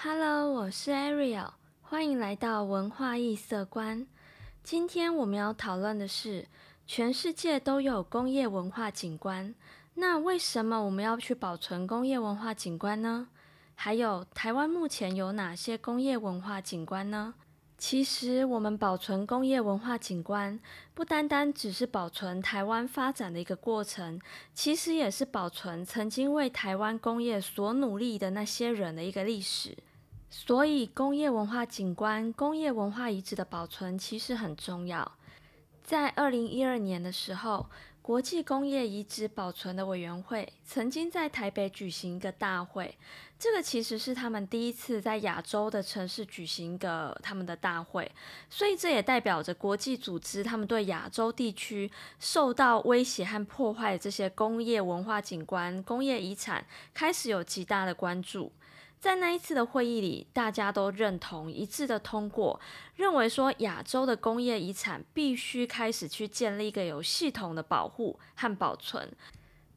Hello，我是 Ariel，欢迎来到文化异色观。今天我们要讨论的是，全世界都有工业文化景观，那为什么我们要去保存工业文化景观呢？还有台湾目前有哪些工业文化景观呢？其实，我们保存工业文化景观，不单单只是保存台湾发展的一个过程，其实也是保存曾经为台湾工业所努力的那些人的一个历史。所以，工业文化景观、工业文化遗址的保存其实很重要。在二零一二年的时候，国际工业遗址保存的委员会曾经在台北举行一个大会，这个其实是他们第一次在亚洲的城市举行一个他们的大会，所以这也代表着国际组织他们对亚洲地区受到威胁和破坏的这些工业文化景观、工业遗产开始有极大的关注。在那一次的会议里，大家都认同一致的通过，认为说亚洲的工业遗产必须开始去建立一个有系统的保护和保存。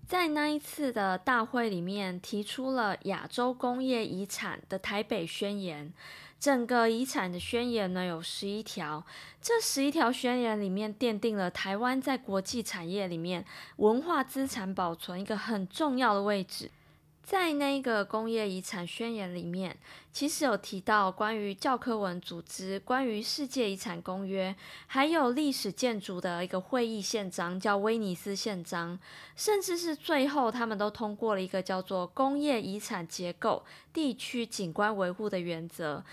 在那一次的大会里面，提出了亚洲工业遗产的台北宣言。整个遗产的宣言呢有十一条，这十一条宣言里面奠定了台湾在国际产业里面文化资产保存一个很重要的位置。在那个工业遗产宣言里面，其实有提到关于教科文组织、关于世界遗产公约，还有历史建筑的一个会议宪章，叫威尼斯宪章，甚至是最后他们都通过了一个叫做工业遗产结构地区景观维护的原则。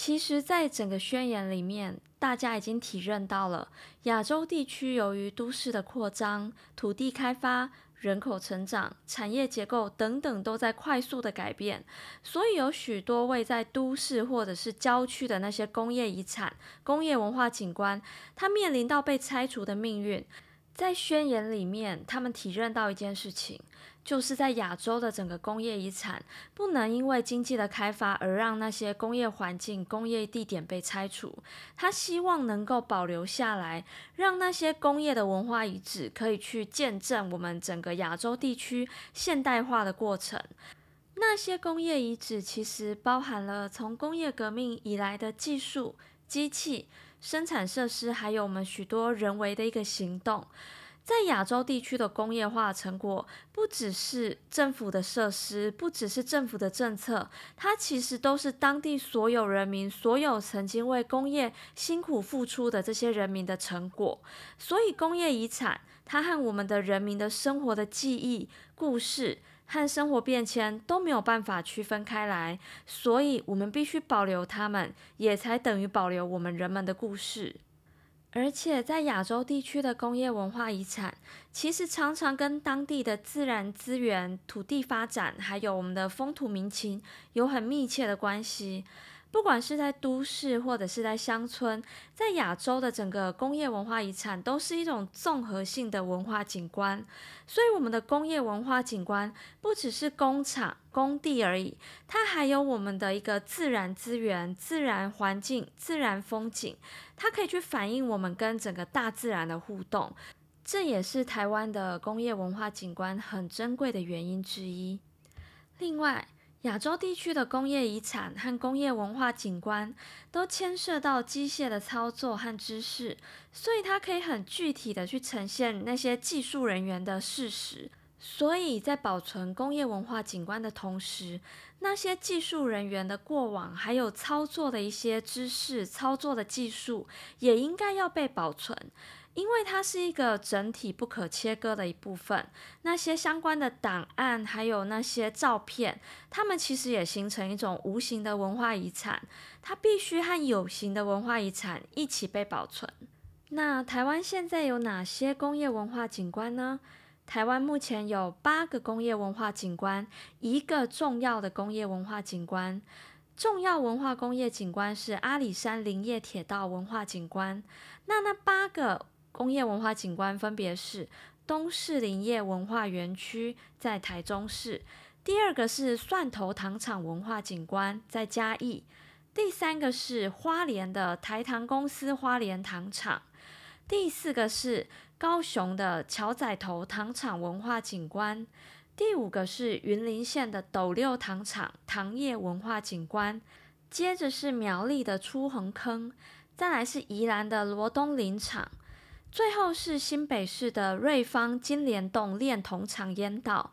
其实，在整个宣言里面，大家已经体认到了亚洲地区由于都市的扩张、土地开发。人口成长、产业结构等等都在快速的改变，所以有许多位在都市或者是郊区的那些工业遗产、工业文化景观，它面临到被拆除的命运。在宣言里面，他们体认到一件事情。就是在亚洲的整个工业遗产，不能因为经济的开发而让那些工业环境、工业地点被拆除。他希望能够保留下来，让那些工业的文化遗址可以去见证我们整个亚洲地区现代化的过程。那些工业遗址其实包含了从工业革命以来的技术、机器、生产设施，还有我们许多人为的一个行动。在亚洲地区的工业化成果，不只是政府的设施，不只是政府的政策，它其实都是当地所有人民、所有曾经为工业辛苦付出的这些人民的成果。所以，工业遗产它和我们的人民的生活的记忆、故事和生活变迁都没有办法区分开来，所以我们必须保留它们，也才等于保留我们人们的故事。而且在亚洲地区的工业文化遗产，其实常常跟当地的自然资源、土地发展，还有我们的风土民情有很密切的关系。不管是在都市或者是在乡村，在亚洲的整个工业文化遗产都是一种综合性的文化景观。所以，我们的工业文化景观不只是工厂、工地而已，它还有我们的一个自然资源、自然环境、自然风景，它可以去反映我们跟整个大自然的互动。这也是台湾的工业文化景观很珍贵的原因之一。另外，亚洲地区的工业遗产和工业文化景观都牵涉到机械的操作和知识，所以它可以很具体的去呈现那些技术人员的事实。所以在保存工业文化景观的同时，那些技术人员的过往还有操作的一些知识、操作的技术，也应该要被保存。因为它是一个整体不可切割的一部分，那些相关的档案还有那些照片，它们其实也形成一种无形的文化遗产，它必须和有形的文化遗产一起被保存。那台湾现在有哪些工业文化景观呢？台湾目前有八个工业文化景观，一个重要的工业文化景观，重要文化工业景观是阿里山林业铁道文化景观。那那八个。工业文化景观分别是东市林业文化园区在台中市，第二个是蒜头糖厂文化景观在嘉义，第三个是花莲的台糖公司花莲糖厂，第四个是高雄的桥仔头糖厂文化景观，第五个是云林县的斗六糖厂糖业文化景观，接着是苗栗的出横坑，再来是宜兰的罗东林场，最后是新北市的瑞芳金莲洞炼铜厂烟道。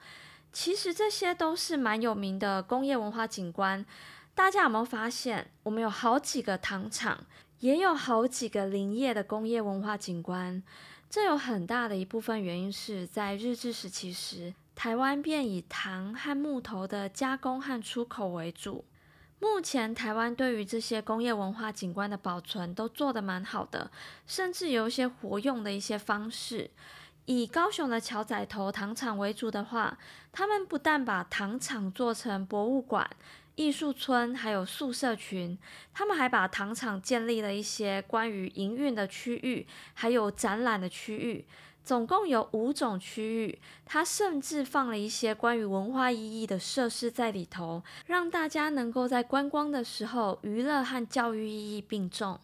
其实这些都是蛮有名的工业文化景观。大家有没有发现，我们有好几个糖厂，也有好几个林业的工业文化景观？这有很大的一部分原因是在日治时期时。台湾便以糖和木头的加工和出口为主。目前台湾对于这些工业文化景观的保存都做得蛮好的，甚至有一些活用的一些方式。以高雄的桥仔头糖厂为主的话，他们不但把糖厂做成博物馆、艺术村，还有宿舍群，他们还把糖厂建立了一些关于营运的区域，还有展览的区域。总共有五种区域，它甚至放了一些关于文化意义的设施在里头，让大家能够在观光的时候，娱乐和教育意义并重。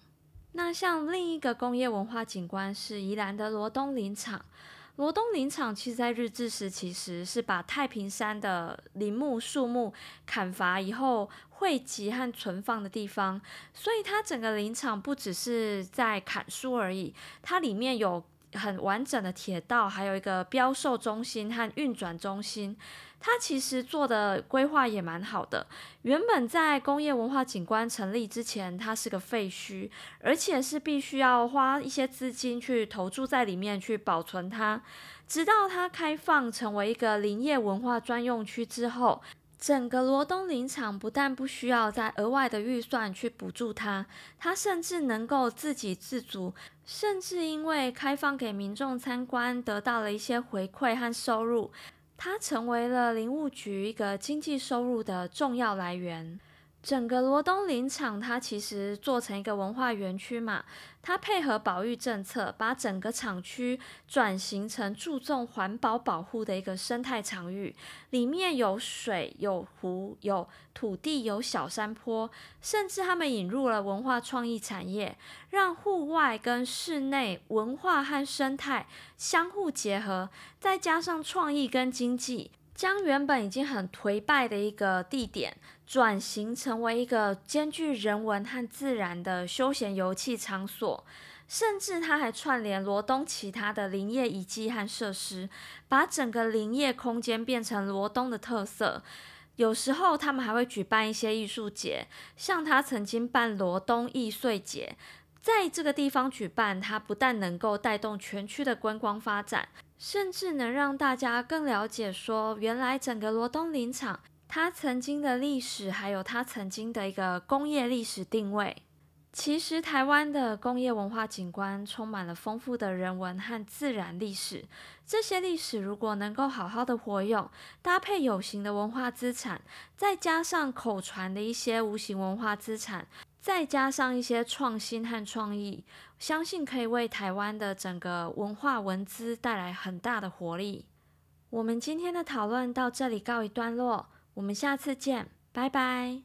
那像另一个工业文化景观是宜兰的罗东林场，罗东林场其实在日治时期时是把太平山的林木树木砍伐以后汇集和存放的地方，所以它整个林场不只是在砍树而已，它里面有。很完整的铁道，还有一个标售中心和运转中心，它其实做的规划也蛮好的。原本在工业文化景观成立之前，它是个废墟，而且是必须要花一些资金去投注在里面去保存它。直到它开放成为一个林业文化专用区之后。整个罗东林场不但不需要再额外的预算去补助它，它甚至能够自给自足，甚至因为开放给民众参观，得到了一些回馈和收入，它成为了林务局一个经济收入的重要来源。整个罗东林场，它其实做成一个文化园区嘛，它配合保育政策，把整个厂区转型成注重环保保护的一个生态场域，里面有水、有湖、有土地、有小山坡，甚至他们引入了文化创意产业，让户外跟室内文化和生态相互结合，再加上创意跟经济。将原本已经很颓败的一个地点，转型成为一个兼具人文和自然的休闲游憩场所，甚至他还串联罗东其他的林业遗迹和设施，把整个林业空间变成罗东的特色。有时候他们还会举办一些艺术节，像他曾经办罗东艺穗节。在这个地方举办，它不但能够带动全区的观光发展，甚至能让大家更了解说，原来整个罗东林场它曾经的历史，还有它曾经的一个工业历史定位。其实，台湾的工业文化景观充满了丰富的人文和自然历史，这些历史如果能够好好的活用，搭配有形的文化资产，再加上口传的一些无形文化资产。再加上一些创新和创意，相信可以为台湾的整个文化文资带来很大的活力。我们今天的讨论到这里告一段落，我们下次见，拜拜。